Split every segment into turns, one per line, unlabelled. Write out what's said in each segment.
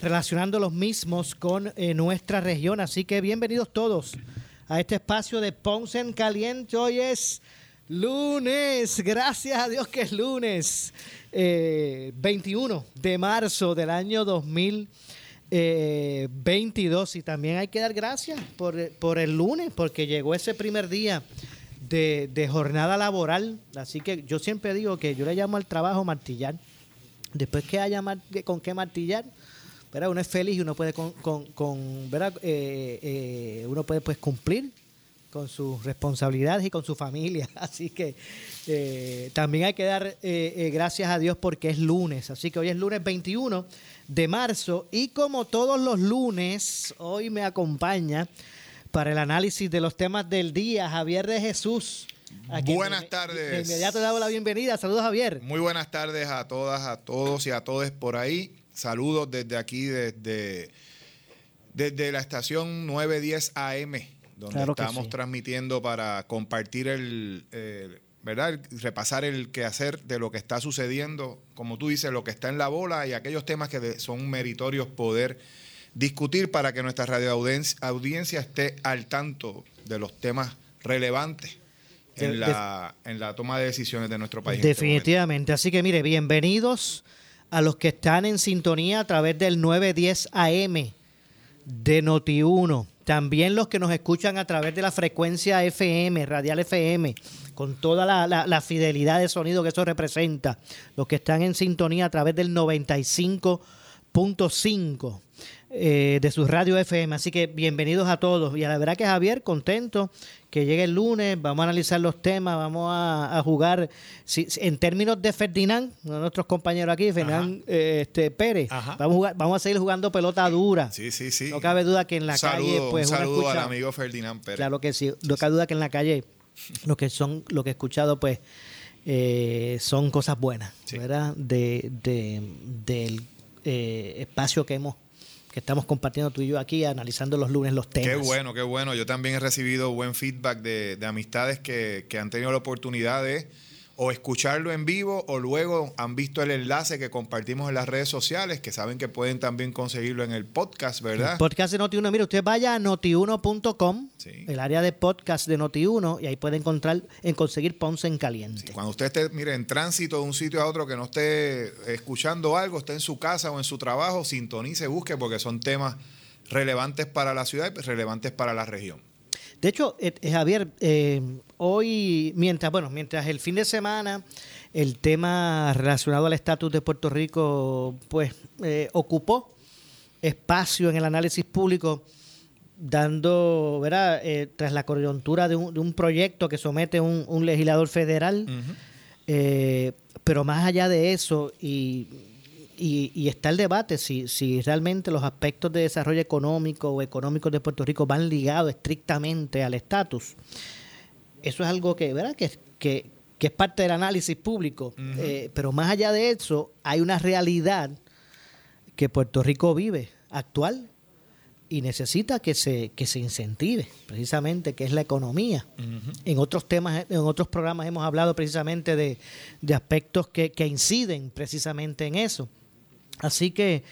relacionando los mismos con eh, nuestra región. Así que bienvenidos todos a este espacio de Ponce en Caliente. Hoy es lunes, gracias a Dios que es lunes, eh, 21 de marzo del año 2022. Y también hay que dar gracias por, por el lunes, porque llegó ese primer día de, de, jornada laboral. Así que yo siempre digo que yo le llamo al trabajo martillar. Después que haya con qué martillar, ¿verdad? uno es feliz y uno puede con, con, con ¿verdad? Eh, eh, uno puede pues cumplir con sus responsabilidades y con su familia. Así que eh, también hay que dar gracias a Dios porque es lunes. Así que hoy es lunes 21 de marzo y como todos los lunes, hoy me acompaña para el análisis de los temas del día, Javier de Jesús.
Buenas
de,
tardes.
De inmediato le damos la bienvenida. Saludos, Javier.
Muy buenas tardes a todas, a todos y a todos por ahí. Saludos desde aquí, desde, desde la estación 910 AM, donde
Claro
estamos
sí.
transmitiendo para compartir el, eh, ¿verdad? El- repasar el quehacer de lo que está sucediendo, como tú dices, lo que está en la bola y aquellos temas que son meritorios poder discutir para que nuestra radio audiencia, audiencia esté al tanto de los temas relevantes
De-
en la, en la toma de decisiones de nuestro país. este
Definitivamente. Así que mire, bienvenidos a los que están en sintonía a través del 910 AM de Noti1. También los que nos escuchan a través de la frecuencia FM, radial FM, con toda la, la- la fidelidad de sonido que eso representa. Los que están en sintonía a través del 95.5 eh, de su radio FM. Así que bienvenidos a todos. Y a la verdad que Javier, contento que llegue el lunes, vamos a analizar los temas, vamos a, a jugar, si- en términos de Ferdinand, uno de nuestros compañeros aquí, Ferdinand eh, este, Pérez,
Ajá.
vamos a, jugar- vamos a seguir jugando pelota dura.
Sí, sí, sí.
No cabe duda que en la
un saludo,
calle, pues
un saludo
escucha-
al amigo Ferdinand Pérez.
Claro que sí. No cabe duda que en la calle lo que son, lo que he escuchado, pues, eh, son cosas buenas,
Sí.
¿verdad? De, de- del eh, espacio que hemos, que estamos compartiendo tú y yo aquí, analizando los lunes los temas.
Qué bueno, qué bueno. Yo también he recibido buen feedback de, de amistades que, que han tenido la oportunidad de o escucharlo en vivo o luego han visto el enlace que compartimos en las redes sociales, que saben que pueden también conseguirlo en el podcast, ¿verdad?
El podcast de Noti1, mire, usted vaya a notiuno.com,
Sí.
el área de podcast de Noti1, y ahí puede encontrar, en conseguir Ponce en Caliente.
Cuando usted esté, mire, en tránsito de un sitio a otro que no esté escuchando algo, esté en su casa o en su trabajo, sintonice, busque, porque son temas relevantes para la ciudad y relevantes para la región.
De hecho, eh, eh, Javier, eh, hoy, mientras, bueno, mientras el fin de semana el tema relacionado al estatus de Puerto Rico, pues, eh, ocupó espacio en el análisis público, dando, ¿verdad? Tras la coyuntura de un, de un proyecto que somete un, un legislador federal, pero más allá de eso, y, y, y está el debate si, si realmente los aspectos de desarrollo económico o económicos de Puerto Rico van ligados estrictamente al estatus. Eso es algo que, ¿verdad? Que, que, que es parte del análisis público. Eh, pero más allá de eso, hay una realidad que Puerto Rico vive actual y necesita que se, que se incentive, precisamente, que es la economía. En otros temas, en otros programas hemos hablado precisamente de, de aspectos que, que inciden precisamente en eso. Así que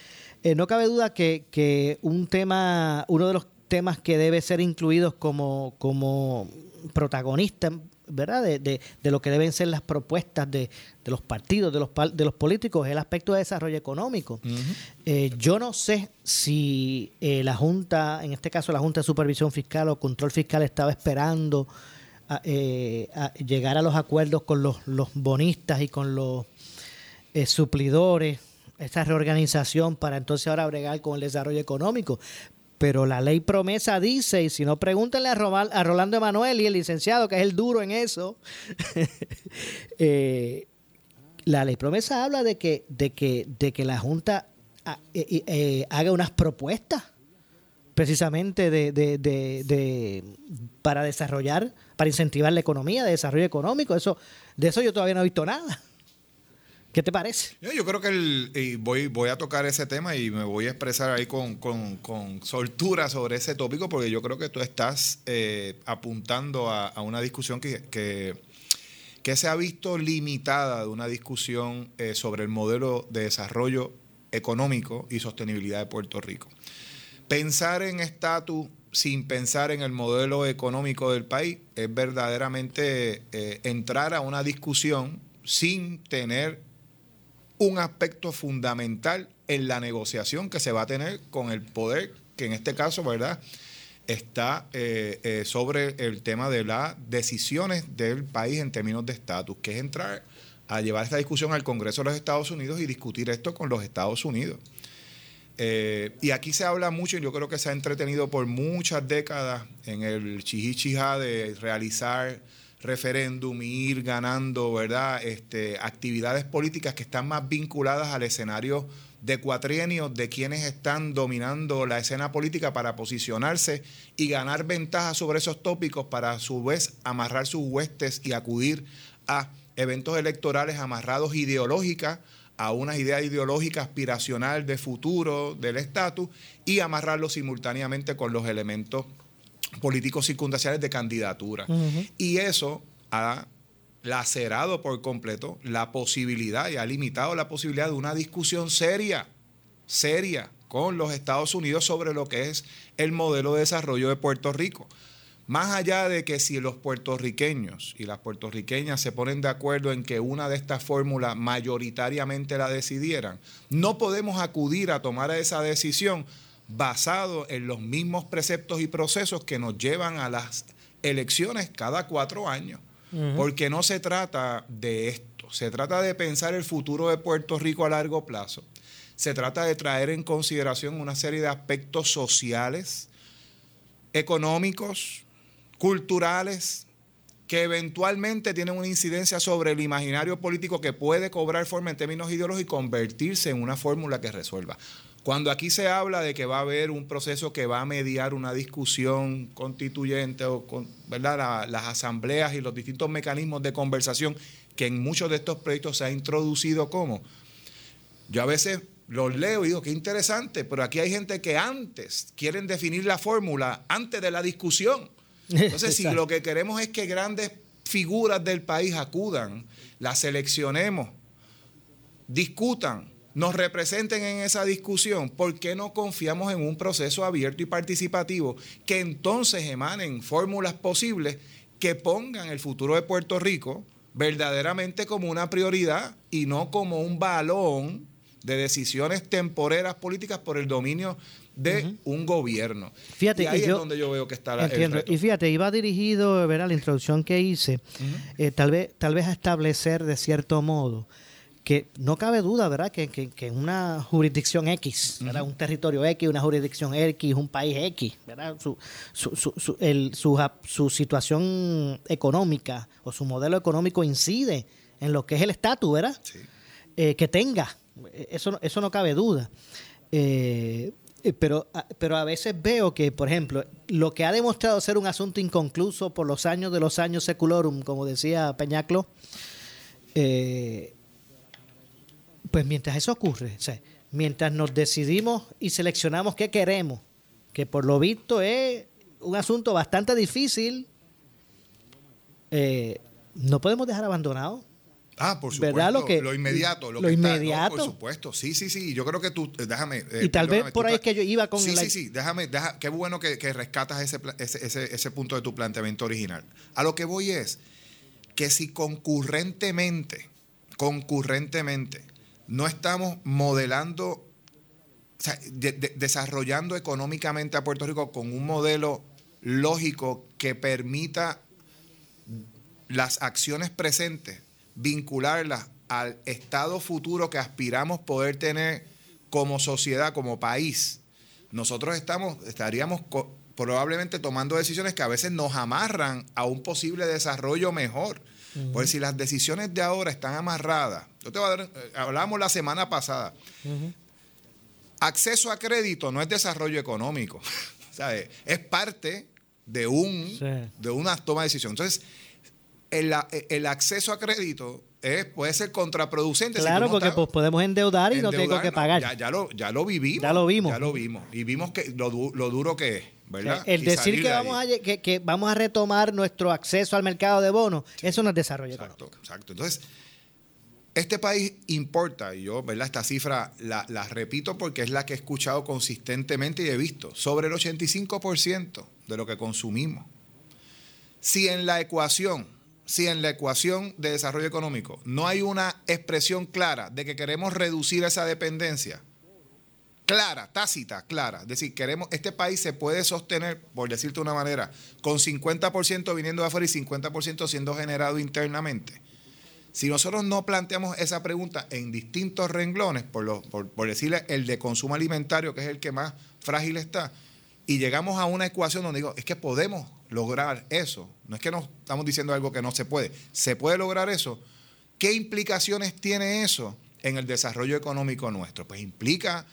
eh, no cabe duda que, que un tema, uno de los temas que debe ser incluidos como, como protagonista, ¿verdad? De, de- de lo que deben ser las propuestas de, de los partidos, de los, de los políticos, es el aspecto de desarrollo económico. Eh, yo no sé si eh, la Junta, en este caso la Junta de Supervisión Fiscal o Control Fiscal, estaba esperando eh, llegar a los acuerdos con los, bonistas y con los eh, suplidores, esa reorganización para entonces ahora bregar con el desarrollo económico. Pero la ley promesa dice, y si no, pregúntenle a, a Rolando Emanuel y el licenciado, que es el duro en eso, eh, la ley promesa habla de que, de que, de que la Junta ah, haga unas propuestas precisamente de, de, de, para desarrollar, para incentivar la economía, de desarrollo económico. Eso, de eso yo todavía no he visto nada. ¿Qué te parece?
Yo, creo que el, voy, voy a tocar ese tema y me voy a expresar ahí con, soltura sobre ese tópico porque yo creo que tú estás eh, apuntando a, una discusión que, que, se ha visto limitada de una discusión eh, sobre el modelo de desarrollo económico y sostenibilidad de Puerto Rico. Pensar en estatus sin pensar en el modelo económico del país es verdaderamente eh, entrar a una discusión sin tener un aspecto fundamental en la negociación que se va a tener con el poder, que en este caso, ¿verdad? está eh, eh, sobre el tema de las decisiones del país en términos de estatus, que es entrar a llevar esta discusión al Congreso de los Estados Unidos y discutir esto con los Estados Unidos. Eh, y aquí se habla mucho, y yo creo que se ha entretenido por muchas décadas en el chihichija de realizar referéndum y ir ganando, ¿verdad? Este, actividades políticas que están más vinculadas al escenario de cuatrienios de quienes están dominando la escena política para posicionarse y ganar ventaja sobre esos tópicos para a su vez amarrar sus huestes y acudir a eventos electorales amarrados ideológicas a una idea ideológica aspiracional de futuro del estatus y amarrarlo simultáneamente con los elementos políticos circunstanciales de candidatura. Y eso ha lacerado por completo la posibilidad y ha limitado la posibilidad de una discusión seria, seria, con los Estados Unidos sobre lo que es el modelo de desarrollo de Puerto Rico. Más allá de que si los puertorriqueños y las puertorriqueñas se ponen de acuerdo en que una de estas fórmulas mayoritariamente la decidieran, no podemos acudir a tomar esa decisión basado en los mismos preceptos y procesos que nos llevan a las elecciones cada cuatro años. Porque no se trata de esto, se trata de pensar el futuro de Puerto Rico a largo plazo. Se trata de traer en consideración una serie de aspectos sociales, económicos, culturales que eventualmente tienen una incidencia sobre el imaginario político que puede cobrar forma en términos ideológicos y convertirse en una fórmula que resuelva. Cuando aquí se habla de que va a haber un proceso que va a mediar una discusión constituyente o con, ¿verdad? las asambleas y los distintos mecanismos de conversación que en muchos de estos proyectos se ha introducido como, yo a veces los leo y digo, qué interesante, pero aquí hay gente que antes quieren definir la fórmula antes de la discusión. Entonces, si lo que queremos es que grandes figuras del país acudan, las seleccionemos, discutan, nos representen en esa discusión, ¿por qué no confiamos en un proceso abierto y participativo que entonces emanen fórmulas posibles que pongan el futuro de Puerto Rico verdaderamente como una prioridad y no como un balón de decisiones temporeras políticas por el dominio de un gobierno.
Fíjate,
y ahí es donde yo veo que está la,
entiendo. Y fíjate, iba dirigido, ¿verdad? la introducción que hice, eh, tal, vez, tal vez a establecer de cierto modo que no cabe duda, ¿verdad?, que, que, en una jurisdicción X, ¿verdad? un territorio X, una jurisdicción X, un país X, ¿verdad? Su, su, su, el, su, situación económica o su modelo económico incide en lo que es el estatus, ¿verdad? Eh, que tenga. Eso, eso no cabe duda. Eh, eh, pero, pero a veces veo que, por ejemplo, lo que ha demostrado ser un asunto inconcluso por los años de los años seculorum, como decía Peñaclo, eh, pues mientras eso ocurre, mientras nos decidimos y seleccionamos qué queremos, que por lo visto es un asunto bastante difícil, eh, no podemos dejar abandonado
Ah, por supuesto. Lo, que, lo inmediato. Lo,
inmediato.
por supuesto. Sí, sí, sí. Yo creo que tú, eh, déjame.
Eh, y tal vez por ahí es que yo iba con.
Sí, sí, sí. Déjame, qué bueno que, rescatas ese, ese, ese, punto de tu planteamiento original. A lo que voy es que si concurrentemente, concurrentemente, no estamos modelando, desarrollando económicamente a Puerto Rico con un modelo lógico que permita las acciones presentes, vincularlas al estado futuro que aspiramos poder tener como sociedad, como país, nosotros estamos, estaríamos probablemente tomando decisiones que a veces nos amarran a un posible desarrollo mejor. Porque si las decisiones de ahora están amarradas, yo te voy a dar, eh, hablamos la semana pasada, acceso a crédito no es desarrollo económico, es parte de, un, de una toma de decisión. Entonces, el, el acceso a crédito puede ser contraproducente.
Claro, porque pues, podemos endeudar y no tengo que pagar.
Ya, lo, ya lo vivimos.
Ya lo vimos.
Ya lo vimos. Y vimos que lo, duro que es. ¿Verdad?
El decir que vamos, a, que, vamos a retomar nuestro acceso al mercado de bonos, eso no es desarrollo
exacto, Exacto. Entonces, este país importa, y yo, ¿verdad? Esta cifra la, la, repito porque es la que he escuchado consistentemente y he visto, sobre el 85% de lo que consumimos. Si en la ecuación si en la ecuación de desarrollo económico no hay una expresión clara de que queremos reducir esa dependencia, clara, tácita, clara, es decir, queremos, este país se puede sostener, por decirte de una manera, con 50% viniendo de afuera y 50% siendo generado internamente. Si nosotros no planteamos esa pregunta en distintos renglones, por, por, por decirle el de consumo alimentario, que es el que más frágil está, y llegamos a una ecuación donde digo, es que podemos lograr eso. No es que nos estamos diciendo algo que no se puede. Se puede lograr eso. ¿Qué implicaciones tiene eso en el desarrollo económico nuestro? Pues implica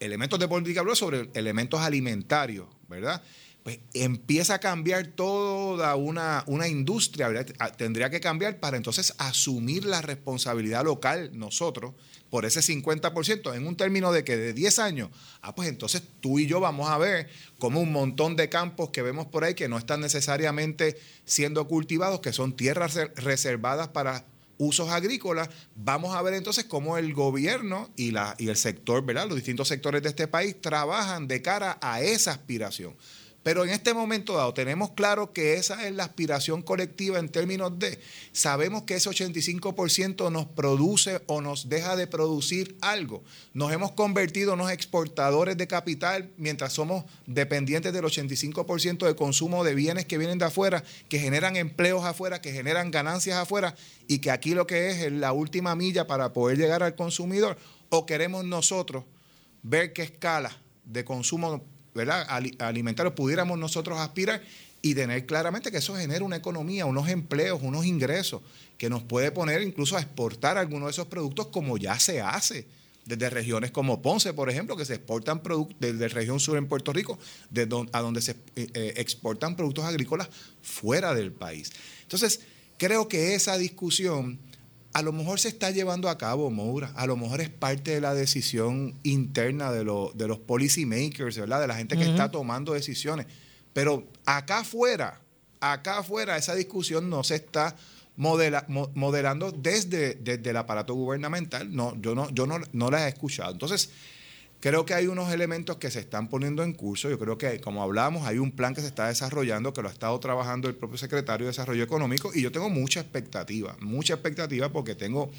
elementos de política sobre elementos alimentarios, ¿verdad? Pues empieza a cambiar toda una, una industria, tendría que cambiar para entonces asumir la responsabilidad local nosotros por ese 50%, en un término de que de 10 años, ah, pues entonces tú y yo vamos a ver como un montón de campos que vemos por ahí que no están necesariamente siendo cultivados, que son tierras reservadas para usos agrícolas, vamos a ver entonces cómo el gobierno y, la, y el sector, ¿verdad? Los distintos sectores de este país trabajan de cara a esa aspiración. Pero en este momento dado tenemos claro que esa es la aspiración colectiva en términos de, sabemos que ese 85% nos produce o nos deja de producir algo. Nos hemos convertido en unos exportadores de capital mientras somos dependientes del 85% de consumo de bienes que vienen de afuera, que generan empleos afuera, que generan ganancias afuera y que aquí lo que es es la última milla para poder llegar al consumidor. ¿O queremos nosotros ver qué escala de consumo ¿verdad? alimentario pudiéramos nosotros aspirar y tener claramente que eso genera una economía, unos empleos, unos ingresos, que nos puede poner incluso a exportar algunos de esos productos como ya se hace desde regiones como Ponce, por ejemplo, que se exportan productos desde la región sur en Puerto Rico, de a donde se eh, eh, exportan productos agrícolas fuera del país. Entonces, creo que esa discusión a lo mejor se está llevando a cabo, Moura, a lo mejor es parte de la decisión interna de, de los policy makers, ¿verdad? De la gente que está tomando decisiones. Pero acá afuera, acá afuera, esa discusión no se está modelando desde, desde el aparato gubernamental. No, yo no, yo no, no la he escuchado. Entonces, Creo que hay unos elementos que se están poniendo en curso. Yo creo que, como hablamos, hay un plan que se está desarrollando, que lo ha estado trabajando el propio secretario de Desarrollo Económico, y yo tengo mucha expectativa, mucha expectativa porque tengo,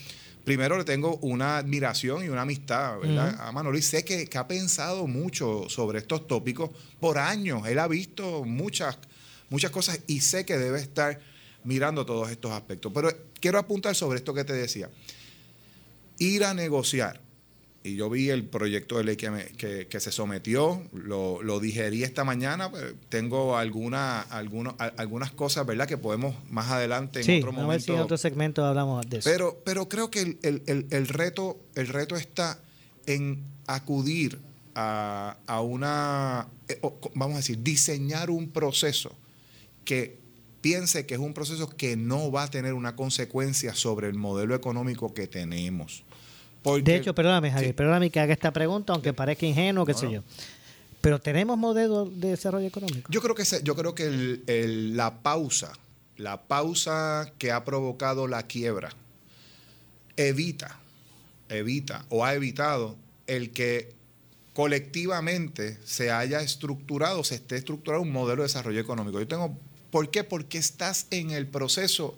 primero le tengo una admiración y una amistad, ¿verdad? A Manoli sé que, ha pensado mucho sobre estos tópicos por años. Él ha visto muchas, muchas cosas y sé que debe estar mirando todos estos aspectos. Pero quiero apuntar sobre esto que te decía. Ir a negociar y yo vi el proyecto de ley que, que, se sometió, lo, lo, digerí esta mañana, pues, tengo alguna, alguna, algunas cosas, ¿verdad?, que podemos más adelante en otro momento.
Si en otro segmento hablamos de eso.
Pero, pero creo que el, reto, el reto está en acudir a, a una, eh, vamos a decir, diseñar un proceso que piense que es un proceso que no va a tener una consecuencia sobre el modelo económico que tenemos
de hecho, perdóname, Javier, perdóname que haga esta pregunta, aunque parezca ingenuo, qué sé yo. Pero tenemos modelos de desarrollo económico.
Yo creo que yo creo que la pausa, la pausa que ha provocado la quiebra, evita, evita o ha evitado el que colectivamente se haya estructurado, se esté estructurado un modelo de desarrollo económico. Yo tengo, ¿por qué? Porque estás en el proceso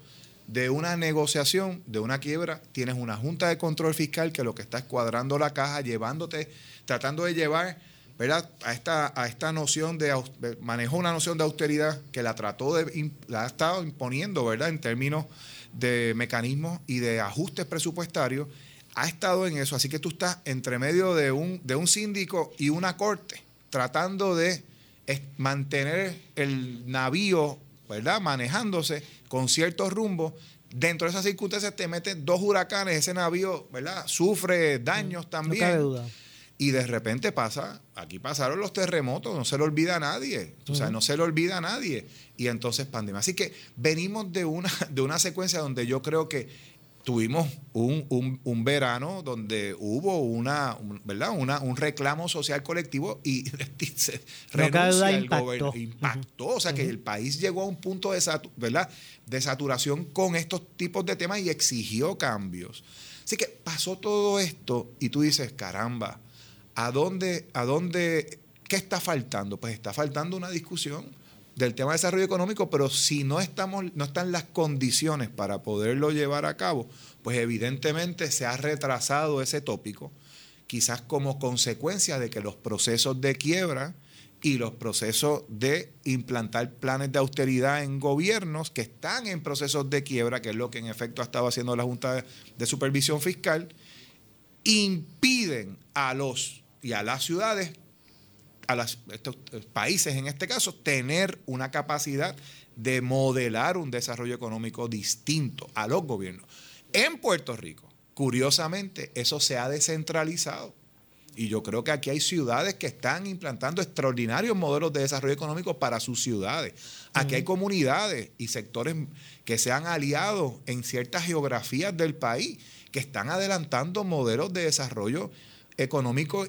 de una negociación, de una quiebra, tienes una junta de control fiscal que lo que está es cuadrando la caja, llevándote, tratando de llevar ¿verdad? A esta, a esta noción de, manejó una noción de austeridad que la trató de, la ha estado imponiendo, ¿verdad? En términos de mecanismos y de ajustes presupuestarios, ha estado en eso. Así que tú estás entre medio de un, de un síndico y una corte, tratando de mantener el navío, ¿verdad? Manejándose con ciertos rumbos. Dentro de esas circunstancias te meten dos huracanes, ese navío, ¿verdad? Sufre daños también. No cabe duda. Y de repente pasa, aquí pasaron los terremotos, no se lo olvida a nadie, o sea, no se le olvida a nadie. Y entonces pandemia. Así que venimos de una, de una secuencia donde yo creo que tuvimos un, verano donde hubo una, ¿verdad? Una, un reclamo social colectivo y se renuncia impactó. impactó. O sea que el país llegó a un punto de, ¿verdad? de saturación con estos tipos de temas y exigió cambios. Así que pasó todo esto y tú dices, caramba, ¿A dónde, a dónde, qué está faltando? Pues está faltando una discusión del tema de desarrollo económico, pero si no estamos, no están las condiciones para poderlo llevar a cabo, pues evidentemente se ha retrasado ese tópico, quizás como consecuencia de que los procesos de quiebra y los procesos de implantar planes de austeridad en gobiernos que están en procesos de quiebra, que es lo que en efecto ha estado haciendo la Junta de Supervisión Fiscal, impiden a los y a las ciudades, a los estos países en este caso, tener una capacidad de modelar un desarrollo económico distinto a los gobiernos. En Puerto Rico, curiosamente, eso se ha descentralizado. Y yo creo que aquí hay ciudades que están implantando extraordinarios modelos de desarrollo económico para sus ciudades. Aquí hay comunidades y sectores que se han aliado en ciertas geografías del país que están adelantando modelos de desarrollo económico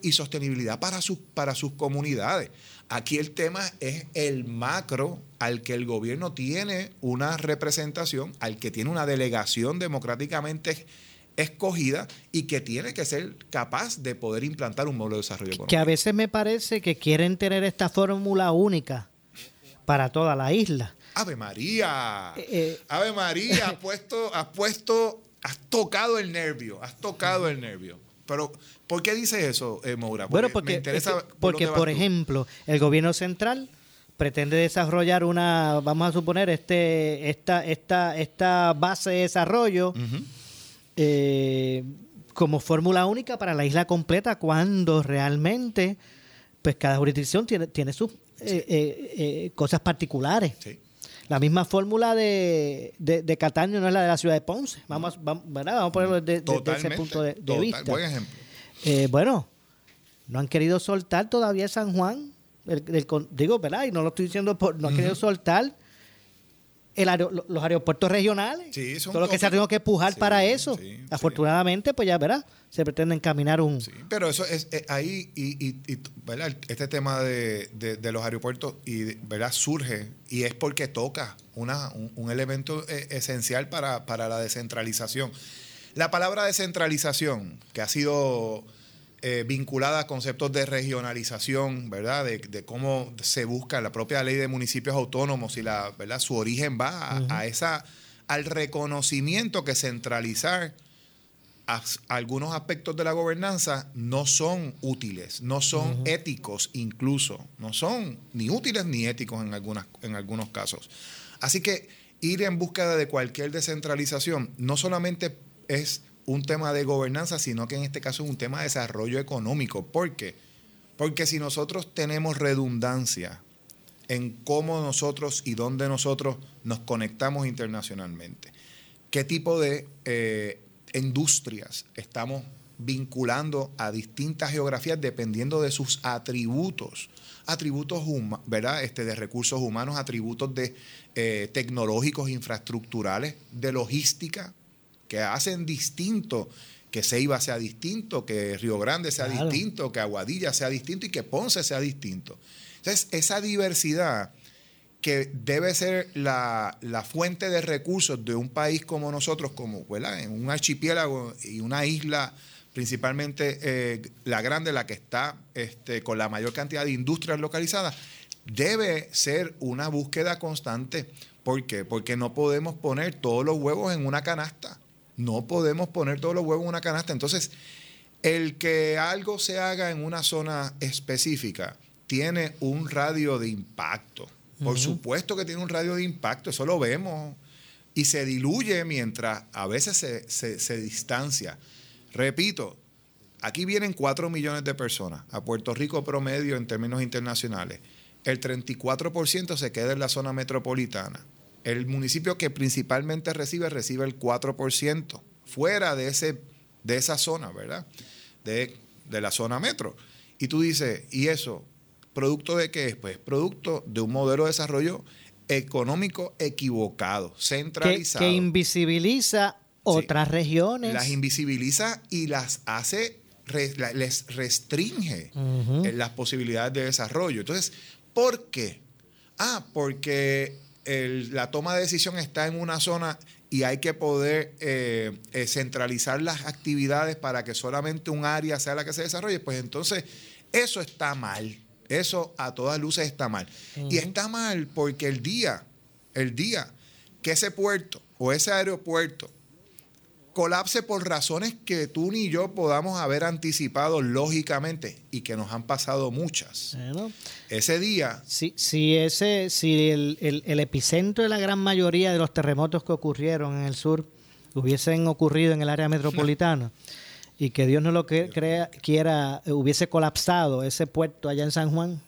y sostenibilidad para sus, para sus comunidades. Aquí el tema es el macro al que el gobierno tiene una representación, al que tiene una delegación democráticamente escogida y que tiene que ser capaz de poder implantar un modelo de desarrollo económico.
Que a veces me parece que quieren tener esta fórmula única para toda la isla.
Ave María, eh, eh. Ave María, has puesto, has puesto, has tocado el nervio, has tocado el nervio. Pero, ¿por qué dice eso, eh, Moura?
bueno, porque, porque por, ejemplo, el gobierno central pretende desarrollar una, vamos a suponer, este, esta, esta, esta base de desarrollo eh, como fórmula única para la isla completa, cuando realmente, pues cada jurisdicción tiene, tiene sus eh, cosas particulares. La misma fórmula de, de, Cataño no es la de la ciudad de Ponce. Vamos, vamos, vamos a ponerlo desde, ese punto de, vista.
Buen ejemplo.
Eh, bueno, no han querido soltar todavía San Juan. digo, ¿verdad? Y no lo estoy diciendo por. No han querido soltar los aeropuertos regionales. Sí, todo lo que se ha tenido que empujar para eso. Afortunadamente, pues ya verá, se pretende encaminar un... Sí,
pero eso es eh, ahí, y, este tema de, los aeropuertos y ¿verdad? surge y es porque toca una, un, elemento eh, esencial para, para la descentralización. La palabra descentralización, que ha sido eh, vinculada a conceptos de regionalización, ¿verdad? De, cómo se busca la propia ley de municipios autónomos y la, ¿verdad? Su origen va a, esa, al reconocimiento que centralizar algunos aspectos de la gobernanza no son útiles, no son éticos incluso, no son ni útiles ni éticos en, algunas, en algunos casos. Así que ir en búsqueda de cualquier descentralización no solamente es un tema de gobernanza, sino que en este caso es un tema de desarrollo económico. ¿Por qué? Porque si nosotros tenemos redundancia en cómo nosotros y dónde nosotros nos conectamos internacionalmente, qué tipo de eh, industrias estamos vinculando a distintas geografías dependiendo de sus atributos, atributos ¿verdad? Este, de recursos humanos, atributos de eh, tecnológicos, infraestructurales, de logística, que hacen distinto que Ceiba sea distinto, que Río Grande sea distinto, que Aguadilla sea distinto y que Ponce sea distinto. Entonces, esa diversidad que debe ser la, fuente de recursos de un país como nosotros, como en un archipiélago y una isla, principalmente eh, la grande, la que está este, con la mayor cantidad de industrias localizadas, debe ser una búsqueda constante. ¿Por qué? Porque no podemos poner todos los huevos en una canasta. No podemos poner todos los huevos en una canasta. Entonces, El que algo se haga en una zona específica tiene un radio de impacto. Por supuesto que tiene un radio de impacto, eso lo vemos. Y se diluye mientras a veces se, se distancia. Repito, aquí vienen 4 millones de personas a Puerto Rico promedio en términos internacionales. El 34% se queda en la zona metropolitana. El municipio que principalmente recibe, recibe el 4%, fuera de, ese, de esa zona, ¿verdad? De, de la zona metro. Y tú dices, ¿y eso? ¿Producto de qué es? Pues producto de un modelo de desarrollo económico equivocado, centralizado.
Que, invisibiliza otras regiones.
Las invisibiliza y las hace, les restringe en las posibilidades de desarrollo. Entonces, ¿por qué? Ah, porque la toma de decisión está en una zona y hay que poder eh, eh, centralizar las actividades para que solamente un área sea la que se desarrolle, pues entonces eso está mal. Eso a todas luces está mal. Y está mal porque el día, el día que ese puerto o ese aeropuerto colapse por razones que tú ni yo podamos haber anticipado lógicamente y que nos han pasado muchas. ese día...
Si, si, ese, si el, epicentro de la gran mayoría de los terremotos que ocurrieron en el sur hubiesen ocurrido en el área metropolitana y que Dios no lo crea, quiera, hubiese colapsado ese puerto allá en San Juan,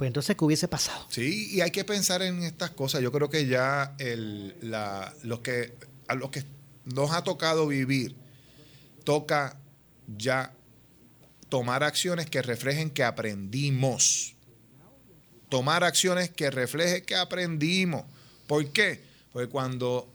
pues entonces, ¿qué hubiese pasado?
Sí, y hay que pensar en estas cosas. Yo creo que ya el, la, los que, a los que nos ha tocado vivir, toca ya tomar acciones que reflejen que aprendimos. Tomar acciones que reflejen que aprendimos. ¿Por qué? Porque cuando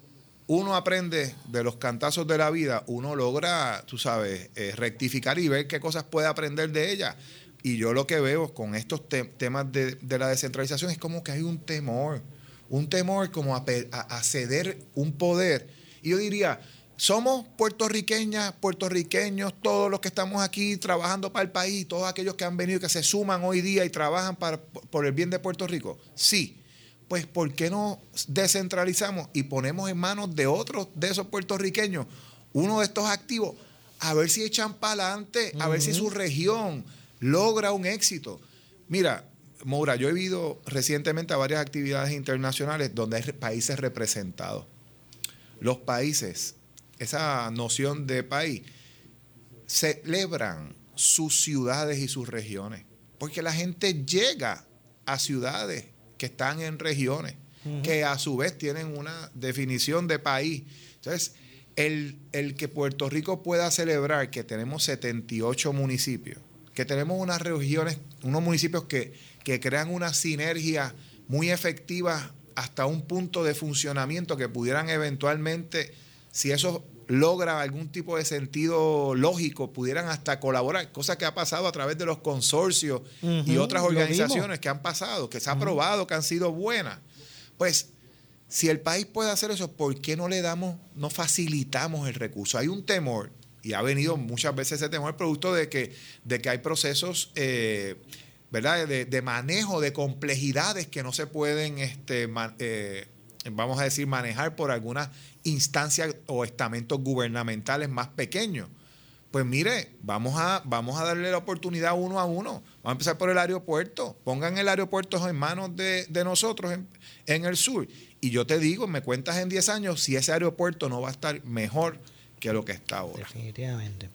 uno aprende de los cantazos de la vida, uno logra, tú sabes, eh, rectificar y ver qué cosas puede aprender de ella. Y yo lo que veo con estos temas de, la descentralización es como que hay un temor, un temor como a ceder un poder y yo diría, somos puertorriqueñas, puertorriqueños, todos los que estamos aquí trabajando para el país, todos aquellos que han venido, que se suman hoy día y trabajan para, por el bien de Puerto Rico. Sí, pues ¿por qué no descentralizamos y ponemos en manos de otros de esos puertorriqueños uno de estos activos a ver si echan para adelante, a ver si su región logra un éxito? Mira, Moura, yo he ido recientemente a varias actividades internacionales donde hay países representados los países, esa noción de país, celebran sus ciudades y sus regiones, porque la gente llega a ciudades que están en regiones, que a su vez tienen una definición de país. Entonces, el, el, que Puerto Rico pueda celebrar que tenemos 78 municipios, que tenemos unas regiones, unos municipios que, que crean una sinergia muy efectiva hasta un punto de funcionamiento que pudieran eventualmente, si eso logra algún tipo de sentido lógico, pudieran hasta colaborar, cosa que ha pasado a través de los consorcios y otras organizaciones que han pasado, que se ha probado que han sido buenas. Pues si el país puede hacer eso, ¿por qué no le damos, no facilitamos el recurso? Hay un temor, y ha venido muchas veces ese temor producto de que, de que hay procesos eh, ¿verdad? De, manejo de complejidades que no se pueden, este, eh, vamos a decir, manejar por algunas instancias o estamentos gubernamentales más pequeños. Pues mire, vamos a, vamos a darle la oportunidad uno a uno. Vamos a empezar por el aeropuerto. Pongan el aeropuerto en manos de, nosotros en, en, el sur. Y yo te digo, me cuentas en 10 años si ese aeropuerto no va a estar mejor que lo que está ahora.
Definitivamente.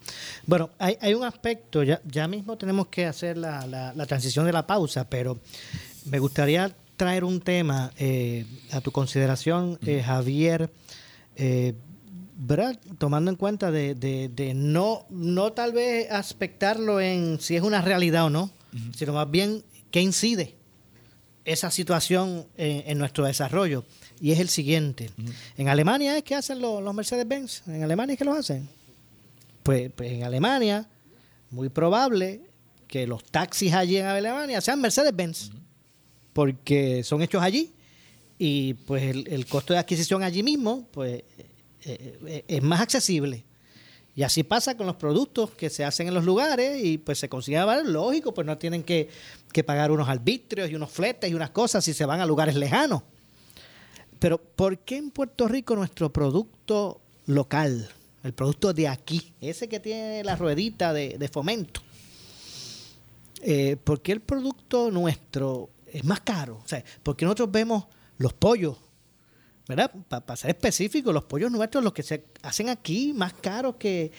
Bueno, hay, hay un aspecto, ya, ya mismo tenemos que hacer la, la, transición de la pausa, pero me gustaría traer un tema eh, a tu consideración, eh, Javier, eh, ¿verdad? tomando en cuenta de, de, no, no tal vez aspectarlo en si es una realidad o no, sino más bien qué incide esa situación en nuestro desarrollo y es el siguiente. En Alemania es que hacen los, Mercedes-Benz. En Alemania es que los hacen. Pues, pues, en Alemania, muy probable que los taxis allí en Alemania sean Mercedes-Benz, porque son hechos allí y pues el, costo de adquisición allí mismo pues eh, eh, es más accesible. Y así pasa con los productos que se hacen en los lugares y pues se consiguen valor lógico, pues no tienen que, que pagar unos arbitrios y unos fletes y unas cosas si se van a lugares lejanos. Pero ¿por qué en Puerto Rico nuestro producto local, el producto de aquí, ese que tiene la ruedita de, fomento, eh, ¿por qué el producto nuestro es más caro? O sea, porque nosotros vemos los pollos, ¿verdad? Para ser específico, los pollos nuestros, los que se hacen aquí, más caros que,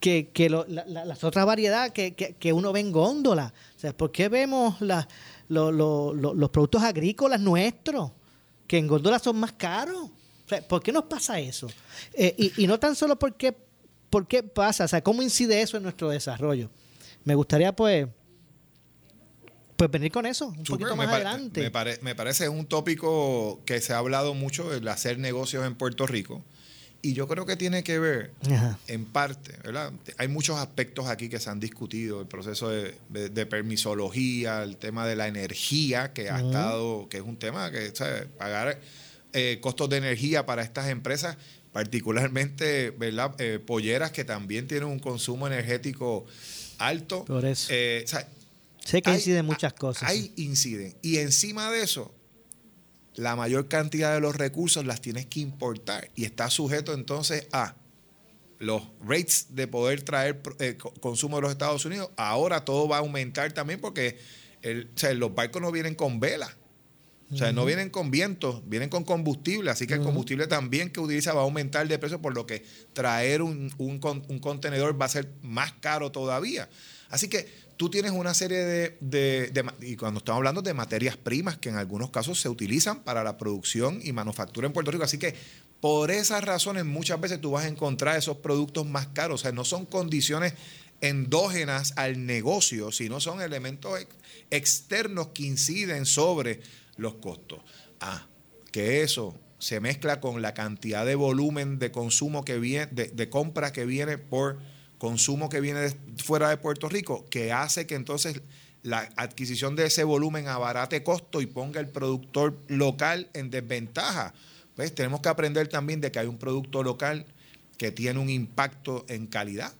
que, las otras variedades que, uno ve en góndola. O sea, ¿por qué vemos los productos agrícolas nuestros, que en góndola son más caros? ¿Por qué nos pasa eso? Eh, y, no tan solo porque, por qué pasa, o sea, cómo incide eso en nuestro desarrollo. Me gustaría, pues, pues venir con eso un poquito más adelante.
Me, me, parece un tópico que se ha hablado mucho, el hacer negocios en Puerto Rico. Y yo creo que tiene que ver, en parte, ¿verdad? Hay muchos aspectos aquí que se han discutido, el proceso de, permisología, el tema de la energía, que ha estado, que es un tema que, ¿sabes? Pagar eh, costos de energía para estas empresas, particularmente ¿verdad? Eh, polleras que también tienen un consumo energético alto.
Por eso. Eh, sé que inciden muchas cosas.
Hay inciden. Y encima de eso, la mayor cantidad de los recursos las tienes que importar y está sujeto entonces a los rates de poder traer consumo de los Estados Unidos. Ahora todo va a aumentar también porque los barcos no vienen con vela. O sea, no vienen con viento, vienen con combustible, así que el combustible también que utiliza va a aumentar de precio, por lo que traer un, un, contenedor va a ser más caro todavía. Así que tú tienes una serie de, de, y cuando estamos hablando de materias primas que en algunos casos se utilizan para la producción y manufactura en Puerto Rico, así que por esas razones muchas veces tú vas a encontrar esos productos más caros, o sea, no son condiciones endógenas al negocio, sino son elementos externos que inciden sobre los costos. Ah, que eso se mezcla con la cantidad de volumen de consumo que viene, de, compra que viene por consumo que viene fuera de Puerto Rico, que hace que entonces la adquisición de ese volumen abarate costo y ponga el productor local en desventaja. Pues tenemos que aprender también de que hay un producto local que tiene un impacto en calidad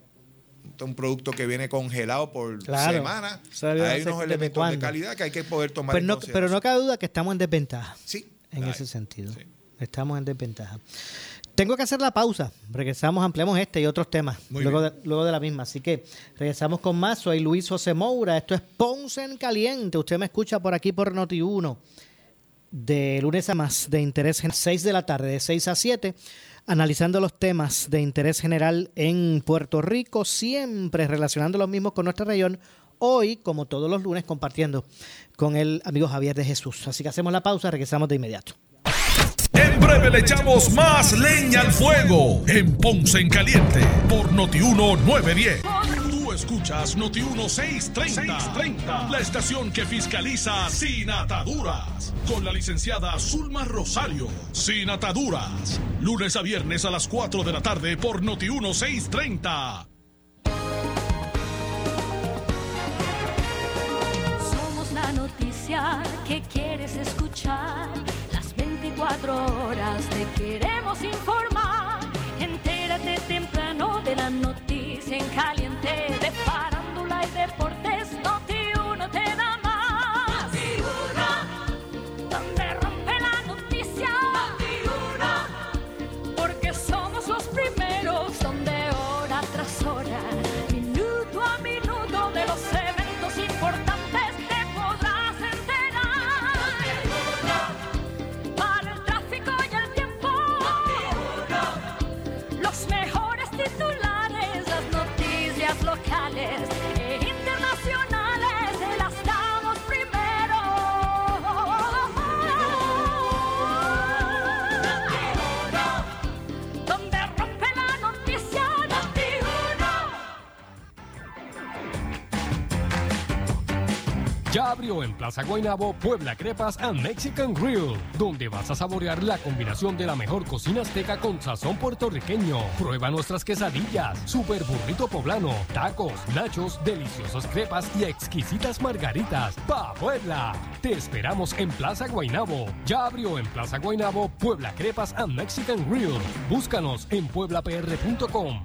un producto que viene congelado por semana. Hay unos elementos de calidad que hay que poder tomar
pero pues no, Pero no cabe duda que estamos en desventaja. Sí. En ese sentido. Estamos en desventaja. Tengo que hacer la pausa. Regresamos, ampliamos este y otros temas luego de, luego de, la misma. Así que regresamos con más. Soy Luis José Moura. Esto es Ponce en Caliente. Usted me escucha por aquí por Noti1. De lunes a más de interés en 6 de la tarde, de 6 a 7 analizando los temas de interés general en Puerto Rico, siempre relacionando los mismos con nuestra región. Hoy, como todos los lunes, compartiendo con el amigo Javier de Jesús. Así que hacemos la pausa, regresamos de inmediato.
En breve le echamos más leña al fuego en Ponce en Caliente por Notiuno 910 escuchas Noti 1630, la estación que fiscaliza sin ataduras. Con la licenciada Zulma Rosario. Sin ataduras. Lunes a viernes a las 4 de la tarde por Noti 1630.
Somos la noticia que quieres escuchar. Las 24 horas te queremos informar. Entérate temprano de la noticia en caliente
En Plaza Guaynabo Puebla Crepas and Mexican Grill, donde vas a saborear la combinación de la mejor cocina azteca con sazón puertorriqueño. Prueba nuestras quesadillas, super burrito poblano, tacos, nachos, deliciosas crepas y exquisitas margaritas. ¡Pa Puebla! Te esperamos en Plaza Guaynabo. Ya abrió en Plaza Guaynabo Puebla Crepas and Mexican Grill. Búscanos en pueblapr.com.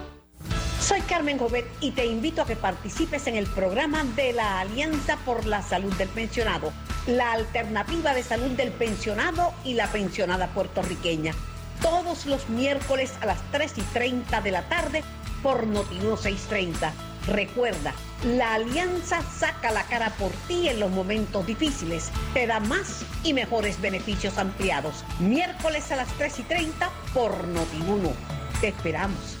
Soy Carmen Jovet y te invito a que participes en el programa de la Alianza por la Salud del Pensionado, la alternativa de salud del pensionado y la pensionada puertorriqueña. Todos los miércoles a las 3 y 30 de la tarde por Notiuno 630. Recuerda, la alianza saca la cara por ti en los momentos difíciles. Te da más y mejores beneficios ampliados. Miércoles a las 3 y 30 por Notiuno. Te esperamos.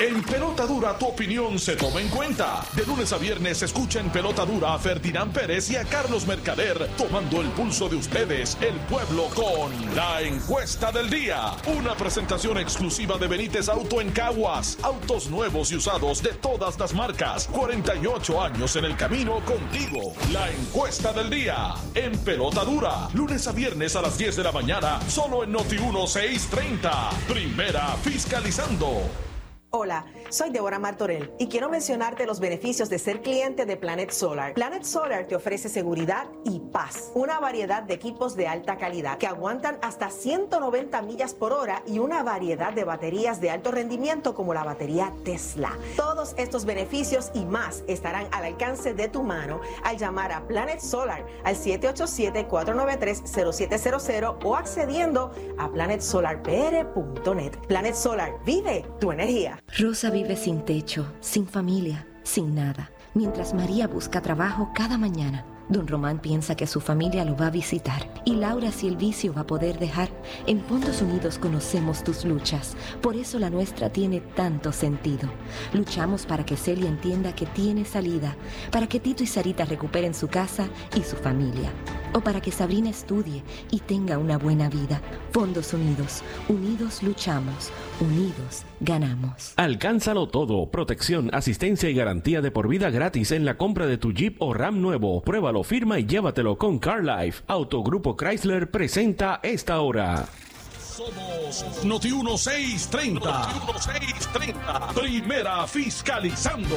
En Pelota Dura tu opinión se toma en cuenta. De lunes a viernes escucha en Pelota Dura a Ferdinand Pérez y a Carlos Mercader tomando el pulso de ustedes, el pueblo, con la encuesta del día. Una presentación exclusiva de Benítez Auto en Caguas. Autos nuevos y usados de todas las marcas. 48 años en el camino contigo. La encuesta del día. En Pelota Dura. Lunes a viernes a las 10 de la mañana. Solo en Noti 1630. Primera fiscalizando.
Hola, soy Deborah Martorell y quiero mencionarte los beneficios de ser cliente de Planet Solar. Planet Solar te ofrece seguridad y paz, una variedad de equipos de alta calidad que aguantan hasta 190 millas por hora y una variedad de baterías de alto rendimiento como la batería Tesla. Todos estos beneficios y más estarán al alcance de tu mano al llamar a Planet Solar al 787-493-0700 o accediendo a planetsolarpr.net. Planet Solar, vive tu energía.
Rosa vive sin techo, sin familia, sin nada, mientras María busca trabajo cada mañana. Don Román piensa que su familia lo va a visitar y Laura si el vicio va a poder dejar. En Fondos Unidos conocemos tus luchas, por eso la nuestra tiene tanto sentido. Luchamos para que Celia entienda que tiene salida, para que Tito y Sarita recuperen su casa y su familia, o para que Sabrina estudie y tenga una buena vida. Fondos Unidos, unidos luchamos, unidos ganamos.
Alcánzalo todo. Protección, asistencia y garantía de por vida gratis en la compra de tu Jeep o Ram nuevo. Pruébalo, firma y llévatelo con CarLife. Autogrupo Chrysler presenta esta hora.
Somos Noti 1630. Noti 1630. Primera fiscalizando.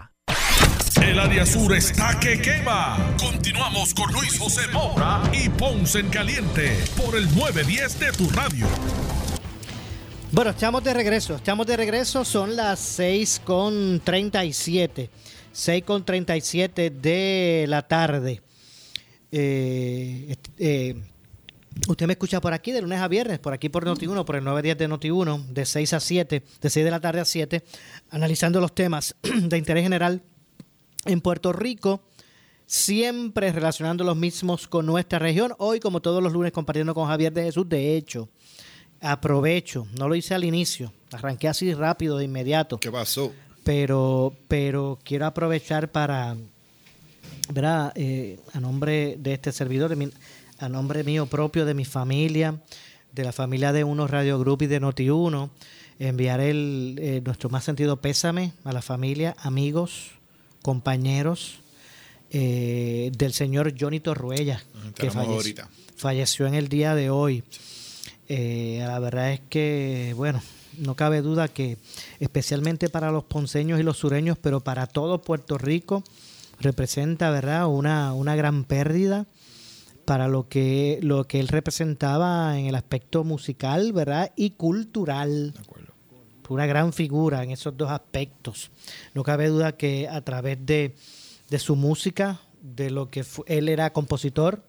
El área sur está que quema. Continuamos con Luis José Moura y Ponce en Caliente por el 910 de tu radio.
Bueno, estamos de regreso. Estamos de regreso. Son las 6 con 37. 6 con 37 de la tarde. Eh, eh, usted me escucha por aquí de lunes a viernes, por aquí por Noti1, por el 910 de Noti1, de 6 a 7, de 6 de la tarde a 7, analizando los temas de interés general en Puerto Rico, siempre relacionando los mismos con nuestra región. Hoy, como todos los lunes, compartiendo con Javier de Jesús. De hecho, aprovecho, no lo hice al inicio, arranqué así rápido, de inmediato.
¿Qué pasó?
Pero, pero quiero aprovechar para, ¿verdad? Eh, a nombre de este servidor, de mi, a nombre mío propio, de mi familia, de la familia de Uno Radio Group y de Noti1, enviar el, eh, nuestro más sentido pésame a la familia, amigos, compañeros eh, del señor Johnny Torruella, que falleció, falleció, en el día de hoy. Eh, la verdad es que, bueno, no cabe duda que especialmente para los ponceños y los sureños, pero para todo Puerto Rico, representa, ¿verdad?, una, una gran pérdida para lo que, lo que él representaba en el aspecto musical, ¿verdad? Y cultural. Una gran figura en esos dos aspectos. No cabe duda que a través de, de su música, de lo que él era compositor,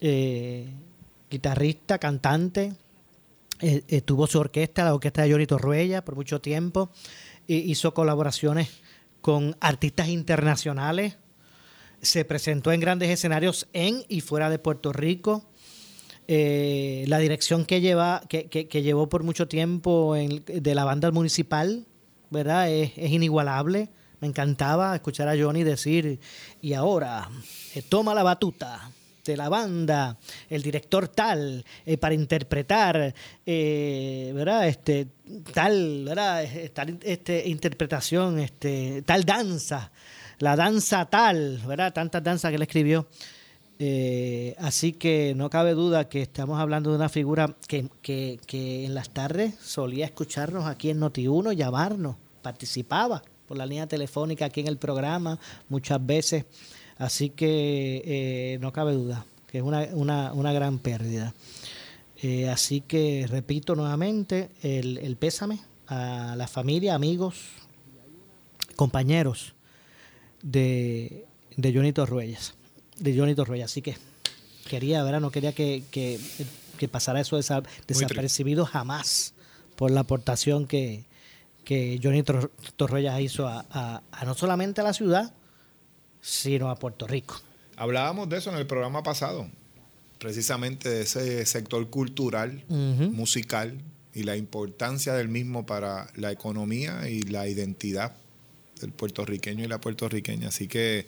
eh, guitarrista, cantante, eh, tuvo su orquesta, la orquesta de Johnny Torruella, por mucho tiempo, hizo colaboraciones con artistas internacionales, se presentó en grandes escenarios en y fuera de Puerto Rico. Eh, la dirección que lleva que, que, llevó por mucho tiempo de la banda municipal, ¿verdad? Es, inigualable. Me encantaba escuchar a Johnny decir, y ahora, eh, toma la batuta de la banda, el director tal, eh, para interpretar, ¿verdad? Este, tal, ¿verdad? Tal este, interpretación, este, tal danza la danza tal, ¿verdad? Tantas danzas que él escribió. Eh, así que no cabe duda que estamos hablando de una figura que, que, en las tardes solía escucharnos aquí en Noti1, llamarnos, participaba por la línea telefónica aquí en el programa muchas veces. Así que eh, no cabe duda que es una, una, una gran pérdida. Eh, así que repito nuevamente el, el pésame a la familia, amigos, compañeros de, de Johnny Torruellas. De Johnny Torruellas. Así que quería, ¿verdad? No quería que, que, pasara eso desapercibido jamás por la aportación que, que Johnny Torruellas hizo a, a, no solamente a la ciudad, sino a Puerto Rico.
Hablábamos de eso en el programa pasado, precisamente de ese sector cultural, musical y la importancia del mismo para la economía y la identidad el puertorriqueño y la puertorriqueña. Así que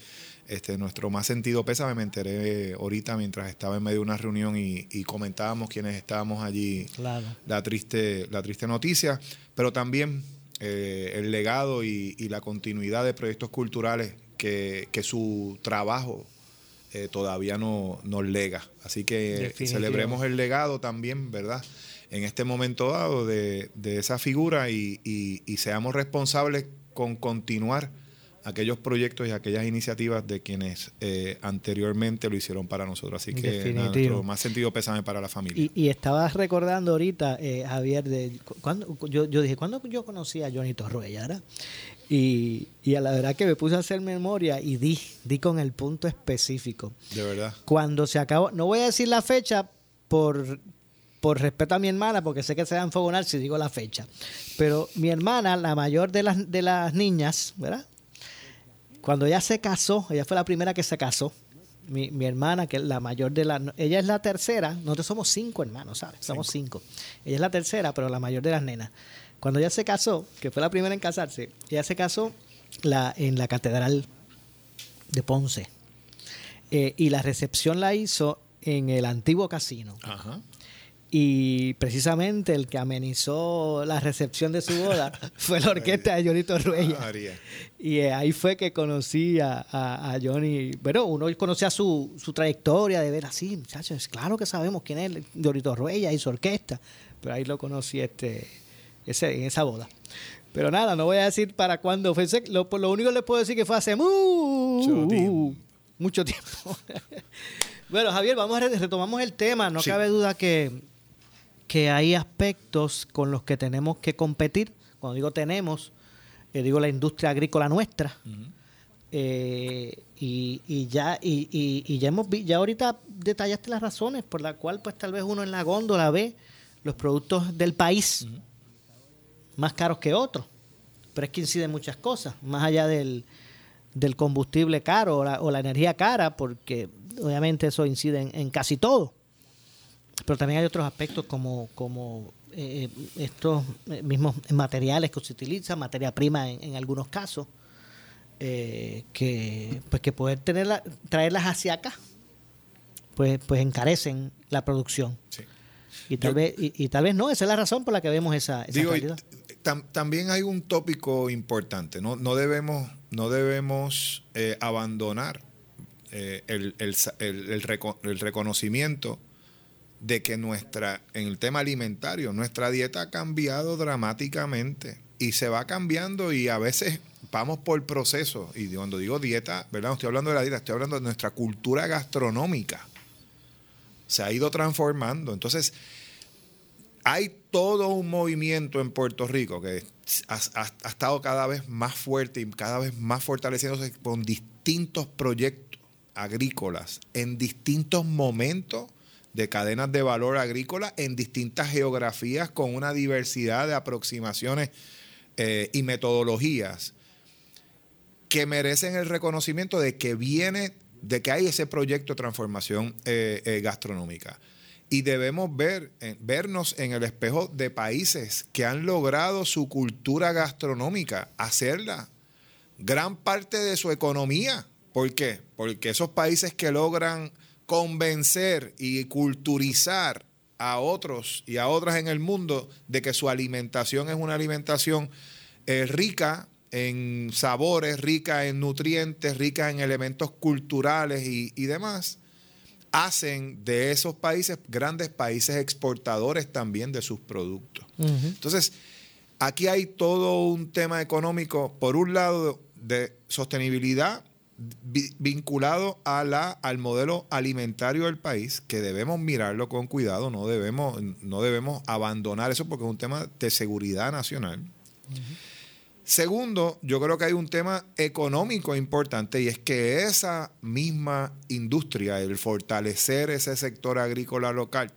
este, nuestro más sentido pésame, me enteré ahorita mientras estaba en medio de una reunión y, comentábamos quienes estábamos allí la, triste, la triste noticia, pero también eh, el legado y, la continuidad de proyectos culturales que, su trabajo eh, todavía no, nos lega. Así que celebremos el legado también, ¿verdad? En este momento dado de, esa figura y, y seamos responsables con continuar aquellos proyectos y aquellas iniciativas de quienes eh, anteriormente lo hicieron para nosotros. Así que nuestro más sentido pésame para la familia.
Y, estabas recordando ahorita, eh, Javier, de cuando yo, yo dije, ¿cuándo yo conocí a Johnny Torruella? Y, y a la verdad que me puse a hacer memoria y di, di con el punto específico.
De verdad.
Cuando se acabó, no voy a decir la fecha por, por respeto a mi hermana, porque sé que se va a enfogonar si digo la fecha. Pero mi hermana, la mayor de las, de las niñas, ¿verdad? Cuando ella se casó, ella fue la primera que se casó. Mi, mi hermana, que es la mayor de las... Ella es la tercera, nosotros somos cinco hermanos, ¿sabes? Somos cinco. Ella es la tercera, pero la mayor de las nenas. Cuando ella se casó, que fue la primera en casarse, ella se casó la, en la catedral de Ponce. Eh, y la recepción la hizo en el antiguo casino. Ajá. Y precisamente el que amenizó la recepción de su boda fue la orquesta de Johnny Torruella. Ah, y eh, ahí fue que conocí a, Johnny. Pero uno conocía su, su trayectoria de ver así, muchachos. Claro que sabemos quién es Johnny Torruella y su orquesta. Pero ahí lo conocí este, ese, en esa boda. Pero nada, no voy a decir para cuándo fue. Lo, lo único que les puedo decir que fue hace mucho tiempo. Mucho tiempo. bueno, Javier, vamos a retomamos el tema. No cabe duda que que hay aspectos con los que tenemos que competir. Cuando digo tenemos, eh, digo la industria agrícola nuestra. Eh, y, ya y, ya hemos ya ahorita detallaste las razones por las cuales pues tal vez uno en la góndola ve los productos del país más caros que otros pero es que inciden muchas cosas más allá del, del combustible caro o la, energía cara porque obviamente eso incide en casi todo pero también hay otros aspectos como, como eh, estos eh, mismos materiales que se utilizan, materia prima en, algunos casos, eh, que pues que poder tenerla, traerlas hacia acá, pues, pues encarecen la producción. Y tal vez y, tal vez no, esa es la razón por la que vemos esa, esa
también hay un tópico importante, no, no debemos, no debemos abandonar el, el, el, el reconocimiento de que nuestra, en el tema alimentario, nuestra dieta ha cambiado dramáticamente y se va cambiando y a veces vamos por proceso. Y cuando digo dieta, ¿verdad? No estoy hablando de la dieta, estoy hablando de nuestra cultura gastronómica. Se ha ido transformando. Entonces, hay todo un movimiento en Puerto Rico que ha, ha- ha estado cada vez más fuerte y cada vez más fortaleciéndose con distintos proyectos agrícolas en distintos momentos de cadenas de valor agrícola en distintas geografías con una diversidad de aproximaciones eh, y metodologías que merecen el reconocimiento de que viene, de que hay ese proyecto de transformación eh, eh, gastronómica. Y debemos ver, vernos en el espejo de países que han logrado su cultura gastronómica, hacerla gran parte de su economía. ¿Por qué? Porque esos países que logran convencer y culturizar a otros y a otras en el mundo de que su alimentación es una alimentación eh, rica en sabores, rica en nutrientes, rica en elementos culturales y, y demás, hacen de esos países grandes países exportadores también de sus productos. Entonces, aquí hay todo un tema económico, por un lado, de sostenibilidad vinculado a la, al modelo alimentario del país, que debemos mirarlo con cuidado, no debemos, no debemos abandonar eso porque es un tema de seguridad nacional. Segundo, yo creo que hay un tema económico importante y es que esa misma industria, el fortalecer ese sector agrícola local,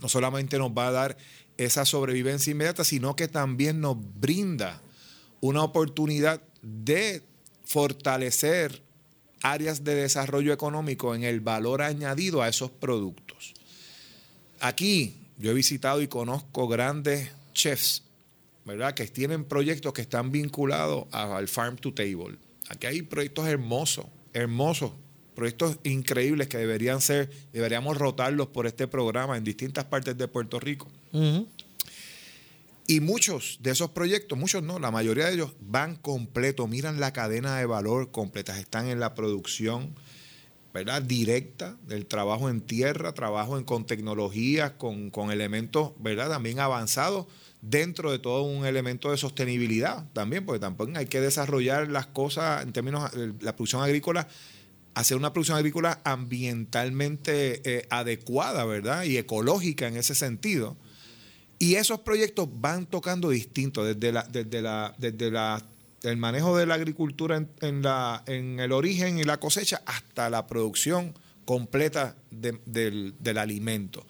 no solamente nos va a dar esa sobrevivencia inmediata, sino que también nos brinda una oportunidad de fortalecer áreas de desarrollo económico en el valor añadido a esos productos. Aquí yo he visitado y conozco grandes chefs, ¿verdad? Que tienen proyectos que están vinculados al farm to table. Aquí hay proyectos hermosos, hermosos, proyectos increíbles que deberían ser, deberíamos rotarlos por este programa en distintas partes de Puerto Rico. Y muchos de esos proyectos, muchos no, la mayoría de ellos van completo, miran la cadena de valor completa, están en la producción, ¿verdad? Directa del trabajo en tierra, trabajo con tecnologías, con, con elementos, ¿verdad? También avanzados dentro de todo un elemento de sostenibilidad también, porque tampoco hay que desarrollar las cosas en términos de la producción agrícola, hacer una producción agrícola ambientalmente eh, adecuada, ¿verdad? Y ecológica en ese sentido. Y esos proyectos van tocando distinto, desde, el manejo de la agricultura en, el origen y la cosecha hasta la producción completa de- del, alimento.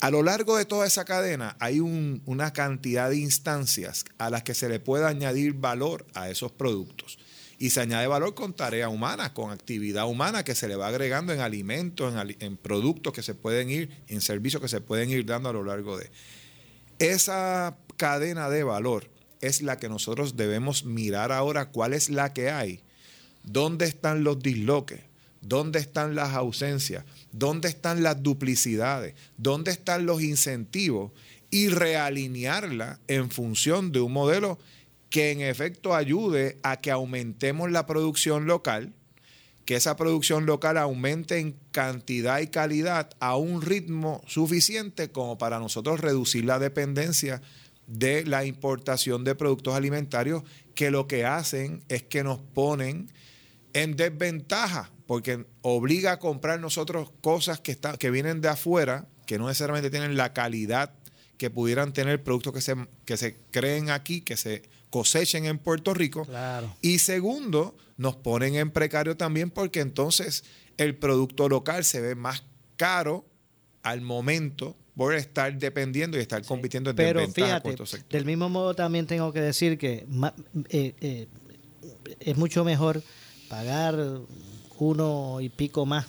A lo largo de toda esa cadena hay un- una cantidad de instancias a las que se le puede añadir valor a esos productos. Y se añade valor con tarea humana, con actividad humana que se le va agregando en alimentos, en, ali- en productos que se pueden ir, en servicios que se pueden ir dando a lo largo de. Esa cadena de valor es la que nosotros debemos mirar ahora cuál es la que hay, dónde están los disloques, dónde están las ausencias, dónde están las duplicidades, dónde están los incentivos y realinearla en función de un modelo que en efecto ayude a que aumentemos la producción local, que esa producción local aumente en cantidad y calidad a un ritmo suficiente como para nosotros reducir la dependencia de la importación de productos alimentarios que lo que hacen es que nos ponen en desventaja porque obliga a comprar nosotros cosas que, que vienen de afuera que no necesariamente tienen la calidad que pudieran tener productos que se, que se creen aquí, que se cosechen en Puerto Rico.
Claro.
Y segundo, nos ponen en precario también porque entonces el producto local se ve más caro al momento por estar dependiendo y estar compitiendo en
Pero fíjate, del mismo modo también tengo que decir que eh, eh, es mucho mejor pagar uno y pico más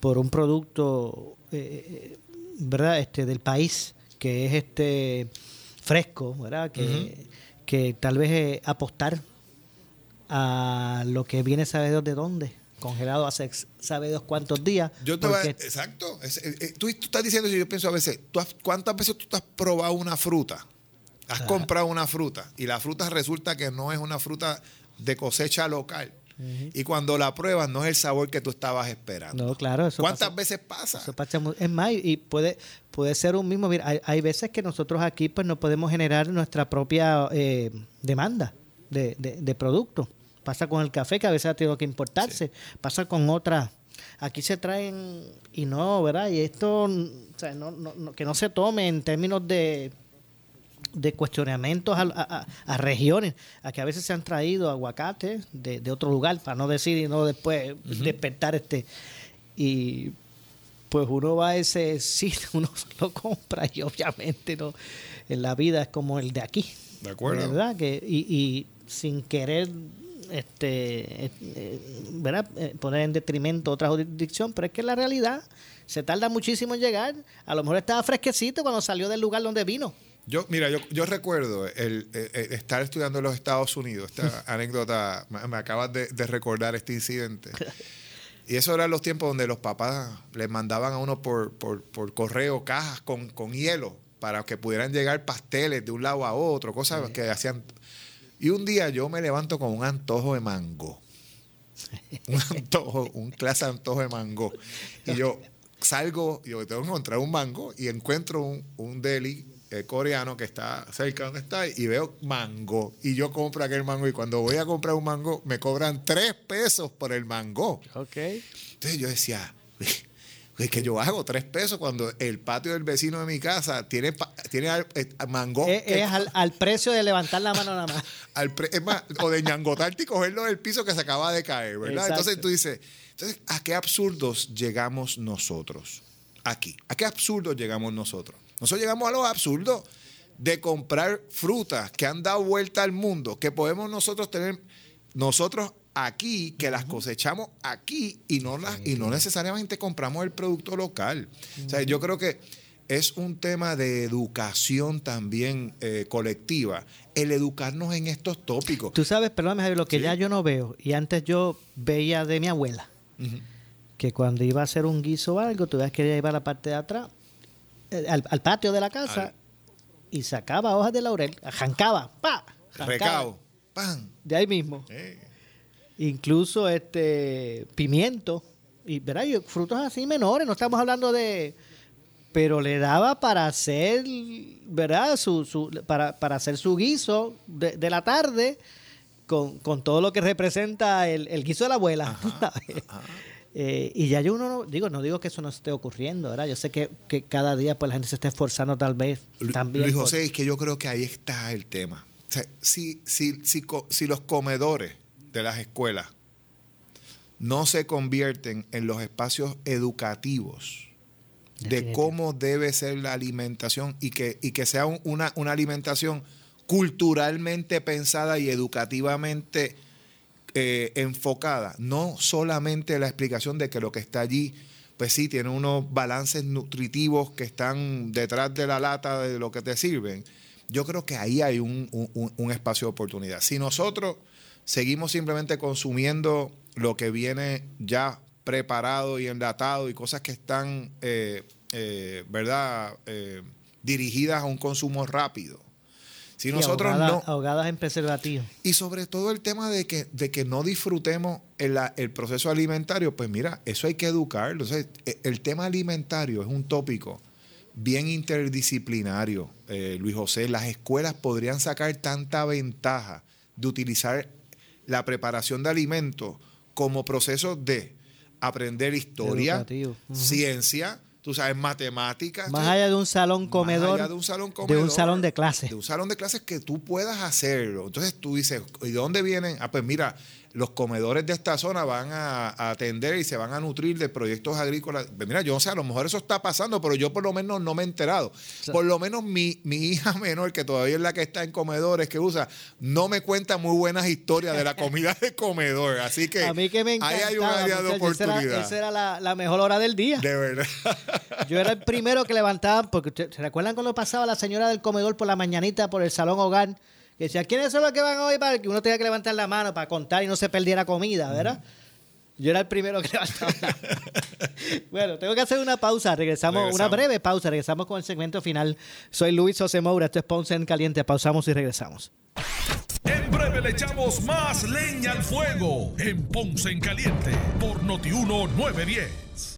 por un producto eh, eh, verdad este del país que es este fresco verdad que, que tal vez eh, apostar a lo que viene sabe Dios de dónde congelado hace sabe Dios cuántos días
Yo te voy a-
porque-
exacto. Es- eh, eh, tú, tú estás diciendo yo pienso a veces, ¿tú has- ¿cuántas veces tú has probado una fruta? Has comprado una fruta y la fruta resulta que no es una fruta de cosecha local. Y cuando la pruebas no es el sabor que tú estabas esperando.
No, claro. Eso
¿Cuántas
pasa-
veces pasa?
eso pasa es más, y puede, puede ser un mismo. Mira, hay, hay veces que nosotros aquí pues no podemos generar nuestra propia eh, demanda de, de, de producto. Pasa con el café, que a veces ha tenido que importarse. Pasa con otras. Aquí se traen y no, ¿verdad? Y esto, o sea, no, no- no- que no se tome en términos de de cuestionamientos a, a- a- a regiones. Aquí a veces se han traído aguacates de, de otro lugar, para no decir y no después despertar este. Y pues uno va a ese sitio, uno lo compra y obviamente no en la vida es como el de aquí.
De acuerdo.
¿Verdad? Que, y, y sin querer este eh, ¿verdad? Eh, poner en detrimento otra jurisdicción, pero es que la realidad se tarda muchísimo en llegar. A lo mejor estaba fresquecito cuando salió del lugar donde vino.
Yo, mira, yo, yo recuerdo el, el- el estar estudiando en los Estados Unidos. Esta anécdota, me, me acabas de, de recordar este incidente. Y eso eran los tiempos donde los papás les mandaban a uno por, por, por correo cajas con, con hielo para que pudieran llegar pasteles de un lado a otro, cosas que hacían. Y un día yo me levanto con un antojo de mango. Un antojo, un clase de antojo de mango. Y yo salgo, yo tengo que encontrar un mango y encuentro un, un deli eh, coreano que está cerca donde está y veo mango. Y yo compro aquel mango y cuando voy a comprar un mango me cobran tres pesos por el mango.
Ok.
Entonces yo decía, es que yo hago tres pesos cuando el patio del vecino de mi casa tiene, tiene eh, mango.
Es,
que-
es al, al precio de levantar la mano nada más.
al pre- es más, o de ñangotarte y cogerlo del piso que se acaba de caer, ¿verdad?
Exacto.
Entonces tú dices, entonces, ¿a qué absurdos llegamos nosotros? Aquí. ¿A qué absurdos llegamos nosotros? Nosotros llegamos a los absurdos de comprar frutas que han dado vuelta al mundo, que podemos nosotros tener, nosotros aquí, que las cosechamos aquí y no, las, y no necesariamente compramos el producto local. O sea, yo creo que es un tema de educación también eh, colectiva, el educarnos en estos tópicos.
Tú sabes, perdóname, Javier, lo que ya yo no veo, y antes yo veía de mi abuela, que cuando iba a hacer un guiso o algo, tú ves que ella iba a la parte de atrás, al, al patio de la casa,
Al-
y sacaba hojas de laurel, arrancaba, pa, arrancaba,
Recao, pan.
de ahí mismo.
Eh,
Incluso este pimiento, y ¿verdad? Y frutos así menores, no estamos hablando de pero le daba para hacer, ¿verdad? Su, su, para, para hacer su guiso de, de la tarde con, con todo lo que representa el, el guiso de la abuela. Eh, y ya yo uno, no- digo, no digo que eso no esté ocurriendo, ¿verdad? Yo sé que, que cada día pues la gente se está esforzando tal vez también.
Luis
por-
José, es que yo creo que ahí está el tema. O sea, si, si, si, si los comedores de las escuelas no se convierten en los espacios educativos de cómo debe ser la alimentación y que, y que sea un- una, una alimentación culturalmente pensada y educativamente eh, enfocada, no solamente la explicación de que lo que está allí, pues sí, tiene unos balances nutritivos que están detrás de la lata de lo que te sirven. Yo creo que ahí hay un, un- espacio de oportunidad. Si nosotros seguimos simplemente consumiendo lo que viene ya preparado y enlatado y cosas que están, eh, eh, ¿verdad?, Eh, dirigidas a un consumo rápido. Si nosotros no...
ahogadas en preservativo.
Y sobre todo el tema de que, de que no disfrutemos el, el proceso alimentario, pues mira, eso hay que educarlo. O sea, e- el tema alimentario es un tópico bien interdisciplinario, eh, Luis José. Las escuelas podrían sacar tanta ventaja de utilizar la preparación de alimentos como proceso de aprender historia.
Ujú.
ciencia, tú sabes, matemáticas.
Más allá de un salón comedor,
allá de un salón
de
comedor,
un salón de clase.
de un salón de clases que tú puedas hacerlo. Entonces tú dices, ¿y de dónde vienen? Ah, pues mira, los comedores de esta zona van a, a atender y se van a nutrir de proyectos agrícolas. Pues mira, yo no sé, a lo mejor eso está pasando, pero yo por lo menos no me he enterado. Por lo menos mi, mi hija menor, que todavía es la que está en comedores, que usa, no me cuenta muy buenas historias de la comida de comedor. Así que,
A mí que me
ahí hay un área de
muchacho, esa era-
oportunidad.
Esa era, la, la mejor hora del día.
De verdad.
Yo era el primero que levantaba, porque ¿se recuerdan cuando pasaba la señora del comedor por la mañanita por el salón hogar? Que decía, ¿quiénes son los que van hoy? Para que uno tenga que levantar la mano para contar y no se perdiera comida, ¿verdad? Yo era el primero que levantaba. bueno, tengo que hacer una pausa. Regresamos, una breve pausa. Regresamos con el segmento final. Soy Luis José Moura. Esto es Ponce en Caliente. Pausamos y regresamos.
En En breve le echamos más leña al fuego en Ponce en Caliente por Notiuno 910.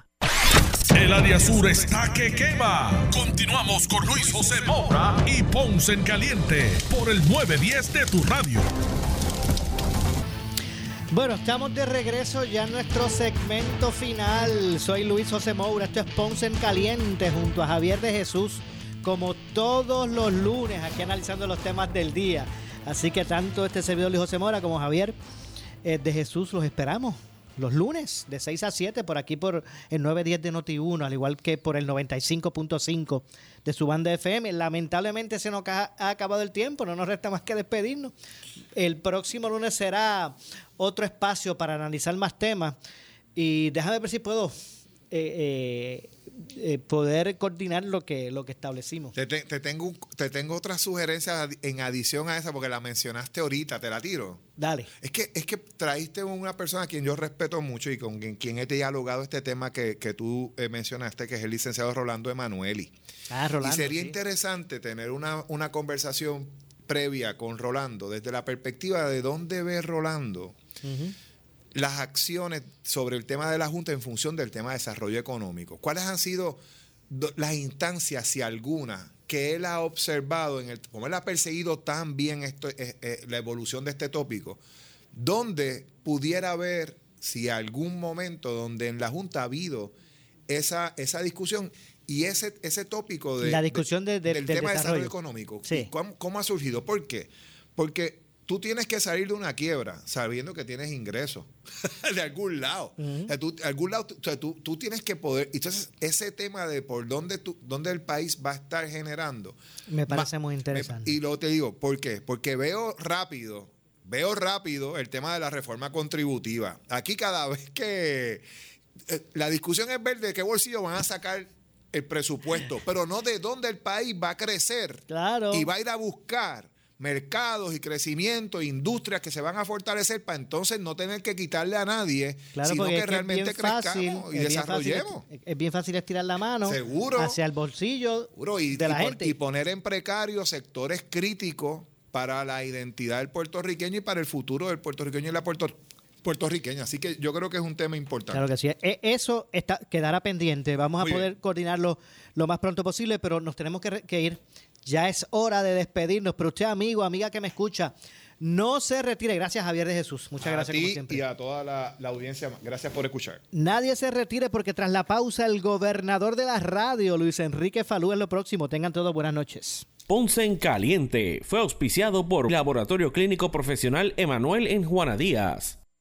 El área sur está que quema. Continuamos con Luis José Moura y Ponce en Caliente por el 910 de tu radio.
Bueno, estamos de regreso ya en nuestro segmento final. Soy Luis José Moura, esto es Ponce en Caliente junto a Javier de Jesús, como todos los lunes, aquí analizando los temas del día. Así que tanto este servidor Luis José Moura como Javier eh, de Jesús los esperamos los lunes de 6 a 7 por aquí por el 910 de Noti1, al igual que por el 95.5 de su banda FM. Lamentablemente se nos ha, acabado el tiempo, no nos resta más que despedirnos. El próximo lunes será otro espacio para analizar más temas y déjame ver si puedo eh, eh, eh, poder coordinar lo que, lo que establecimos.
Te, tengo, te tengo otra sugerencia en adición a esa, porque la mencionaste ahorita, te la tiro.
Dale.
Es que, es que traíste una persona a quien yo respeto mucho y con quien, he dialogado este tema que, tú eh, mencionaste, que es el licenciado Rolando Emanueli.
Ah, Rolando.
Y sería interesante tener una, una conversación previa con Rolando desde la perspectiva de dónde ve Rolando las acciones sobre el tema de la Junta en función del tema de desarrollo económico. ¿Cuáles han sido las instancias, si alguna, que él ha observado, en el, como él ha perseguido tan bien esto, eh, eh, la evolución de este tópico, donde pudiera haber, si algún momento donde en la Junta ha habido esa, esa discusión y ese, ese tópico de,
la discusión del,
tema de desarrollo económico, ¿cómo, ¿cómo, ha surgido? ¿Por qué? Porque tú tienes que salir de una quiebra sabiendo que tienes ingresos de algún lado. algún lado, tú, tienes que poder. Entonces, ese tema de por dónde, tú, dónde el país va a estar generando.
Me parece muy interesante.
y luego te digo, ¿por qué? Porque veo rápido, veo rápido el tema de la reforma contributiva. Aquí, cada vez que. Eh, la discusión es ver de qué bolsillo van a sacar el presupuesto, pero no de dónde el país va a crecer.
Claro.
Y va a ir a buscar mercados y crecimiento, industrias que se van a fortalecer para entonces no tener que quitarle a nadie, sino que realmente crezcamos y desarrollemos.
es bien fácil estirar la mano hacia el bolsillo
y,
de la gente.
y poner en precario sectores críticos para la identidad del puertorriqueño y para el futuro del puertorriqueño y la puertorriqueña. Así que yo creo que es un tema importante.
Claro que sí. E, eso está, quedará pendiente. Vamos a poder coordinarlo lo más pronto posible, pero nos tenemos que ir ya es hora de despedirnos, pero usted, amigo, amiga que me escucha, no se retire. Gracias, Javier de Jesús. Muchas gracias,
como siempre. Y a toda la, audiencia, gracias por escuchar.
Nadie se retire porque tras la pausa, el gobernador de la radio, Luis Enrique Falú, es lo próximo. Tengan todos buenas noches.
Ponce en Caliente fue auspiciado por Laboratorio Clínico Profesional Emanuel en Juana Díaz.